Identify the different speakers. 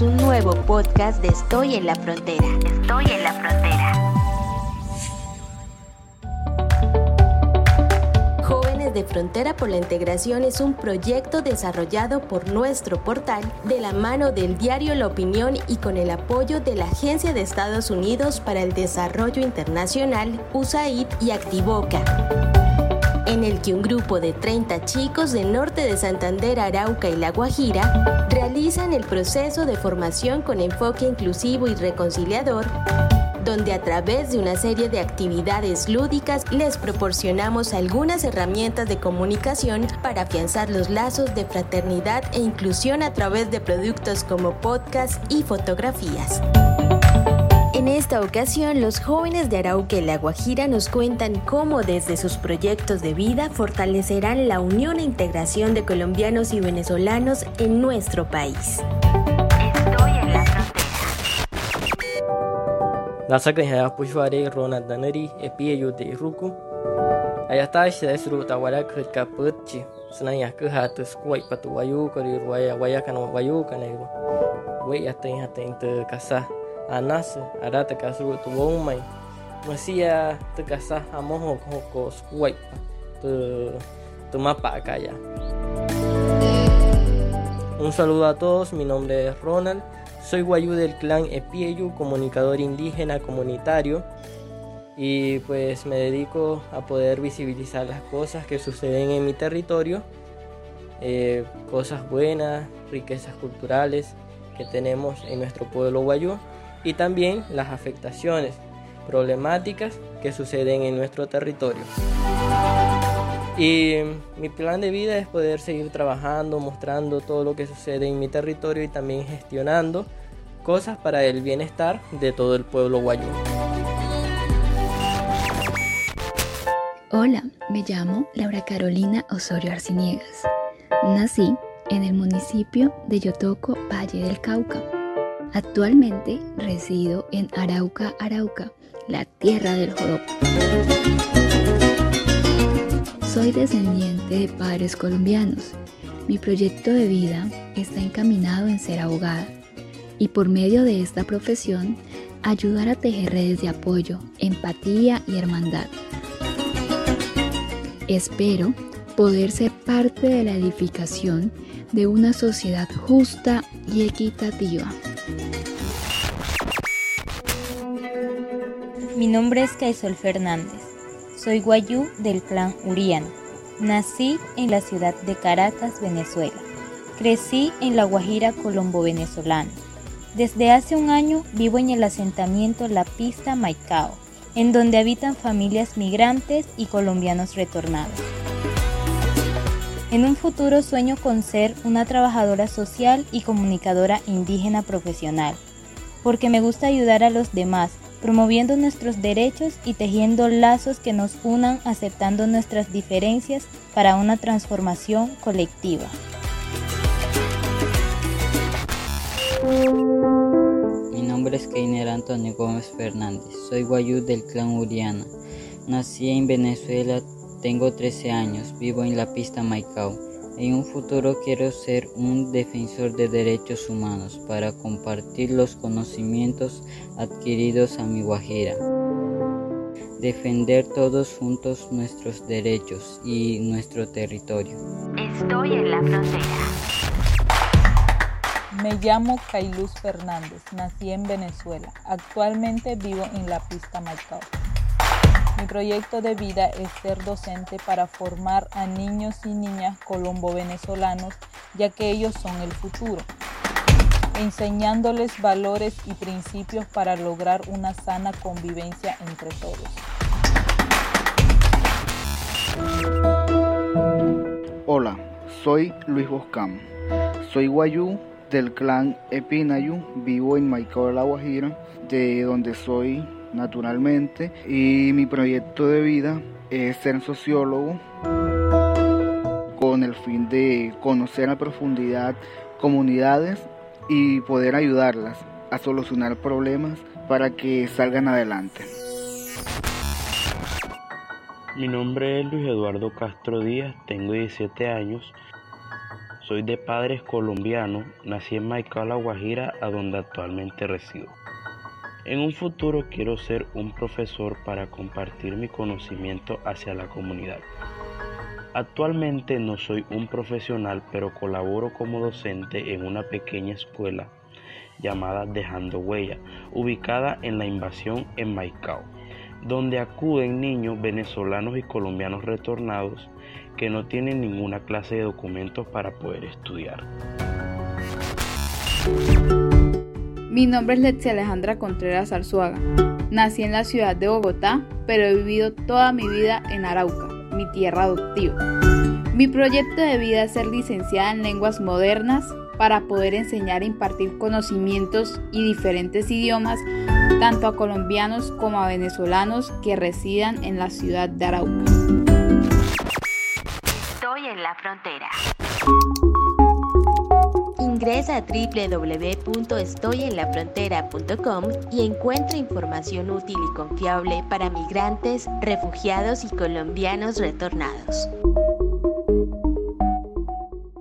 Speaker 1: un nuevo podcast de Estoy en la Frontera. Estoy en la Frontera. Jóvenes de Frontera por la Integración es un proyecto desarrollado por nuestro portal de la mano del diario La Opinión y con el apoyo de la Agencia de Estados Unidos para el Desarrollo Internacional, USAID y Activoca en el que un grupo de 30 chicos del norte de Santander, Arauca y La Guajira realizan el proceso de formación con enfoque inclusivo y reconciliador donde a través de una serie de actividades lúdicas les proporcionamos algunas herramientas de comunicación para afianzar los lazos de fraternidad e inclusión a través de productos como podcast y fotografías. En esta ocasión, los jóvenes de Arauca y La Guajira nos cuentan cómo desde sus proyectos de vida fortalecerán la unión e integración de colombianos y venezolanos en nuestro país. Estoy en la
Speaker 2: frontera. Nasakan haya pushware Ronald Daneri epiyo de Ruku. Ayata es ruta wala kut putchi. Senaya ke hatus kuai patu wayu kori ruaya waya kan wayu kan ero. Wei atain hatain tu masia te te mapa Un saludo a todos, mi nombre es Ronald, soy guayú del clan Epieyu, comunicador indígena comunitario y pues me dedico a poder visibilizar las cosas que suceden en mi territorio, eh, cosas buenas, riquezas culturales que tenemos en nuestro pueblo guayú y también las afectaciones problemáticas que suceden en nuestro territorio. Y mi plan de vida es poder seguir trabajando, mostrando todo lo que sucede en mi territorio y también gestionando cosas para el bienestar de todo el pueblo guayú.
Speaker 3: Hola, me llamo Laura Carolina Osorio Arciniegas. Nací en el municipio de Yotoco, Valle del Cauca. Actualmente resido en Arauca, Arauca, la tierra del joropo. Soy descendiente de padres colombianos. Mi proyecto de vida está encaminado en ser abogada y por medio de esta profesión ayudar a tejer redes de apoyo, empatía y hermandad. Espero poder ser parte de la edificación de una sociedad justa y equitativa.
Speaker 4: Mi nombre es Caisol Fernández. Soy guayú del clan Uriano. Nací en la ciudad de Caracas, Venezuela. Crecí en la Guajira colombo-venezolana. Desde hace un año vivo en el asentamiento La Pista Maicao, en donde habitan familias migrantes y colombianos retornados. En un futuro sueño con ser una trabajadora social y comunicadora indígena profesional, porque me gusta ayudar a los demás promoviendo nuestros derechos y tejiendo lazos que nos unan aceptando nuestras diferencias para una transformación colectiva.
Speaker 5: Mi nombre es Keiner Antonio Gómez Fernández, soy guayú del clan Uriana. Nací en Venezuela, tengo 13 años, vivo en la pista Maicao. En un futuro quiero ser un defensor de derechos humanos para compartir los conocimientos adquiridos a mi Guajira. Defender todos juntos nuestros derechos y nuestro territorio.
Speaker 1: Estoy en la frontera.
Speaker 6: Me llamo Kailuz Fernández, nací en Venezuela. Actualmente vivo en la pista Maicao. Mi proyecto de vida es ser docente para formar a niños y niñas colombo-venezolanos, ya que ellos son el futuro, enseñándoles valores y principios para lograr una sana convivencia entre todos.
Speaker 7: Hola, soy Luis Boscam. Soy guayú del clan Epinayu, vivo en Maicao de la Guajira, de donde soy naturalmente. Y mi proyecto de vida es ser sociólogo con el fin de conocer a profundidad comunidades y poder ayudarlas a solucionar problemas para que salgan adelante.
Speaker 8: Mi nombre es Luis Eduardo Castro Díaz, tengo 17 años, Soy de padres colombianos, nací en Maicao, La Guajira, a donde actualmente resido. En un futuro quiero ser un profesor para compartir mi conocimiento hacia la comunidad. Actualmente no soy un profesional, pero colaboro como docente en una pequeña escuela llamada Dejando Huella, ubicada en la invasión en Maicao, donde acuden niños venezolanos y colombianos retornados que no tienen ninguna clase de documentos para poder estudiar.
Speaker 9: Mi nombre es Lexi Alejandra Contreras Arzuaga. Nací en la ciudad de Bogotá, pero he vivido toda mi vida en Arauca, mi tierra adoptiva. Mi proyecto de vida es ser licenciada en lenguas modernas para poder enseñar e impartir conocimientos y diferentes idiomas tanto a colombianos como a venezolanos que residan en la ciudad de Arauca
Speaker 1: en la frontera. Ingresa a www.estoyenlafrontera.com y encuentra información útil y confiable para migrantes, refugiados y colombianos retornados.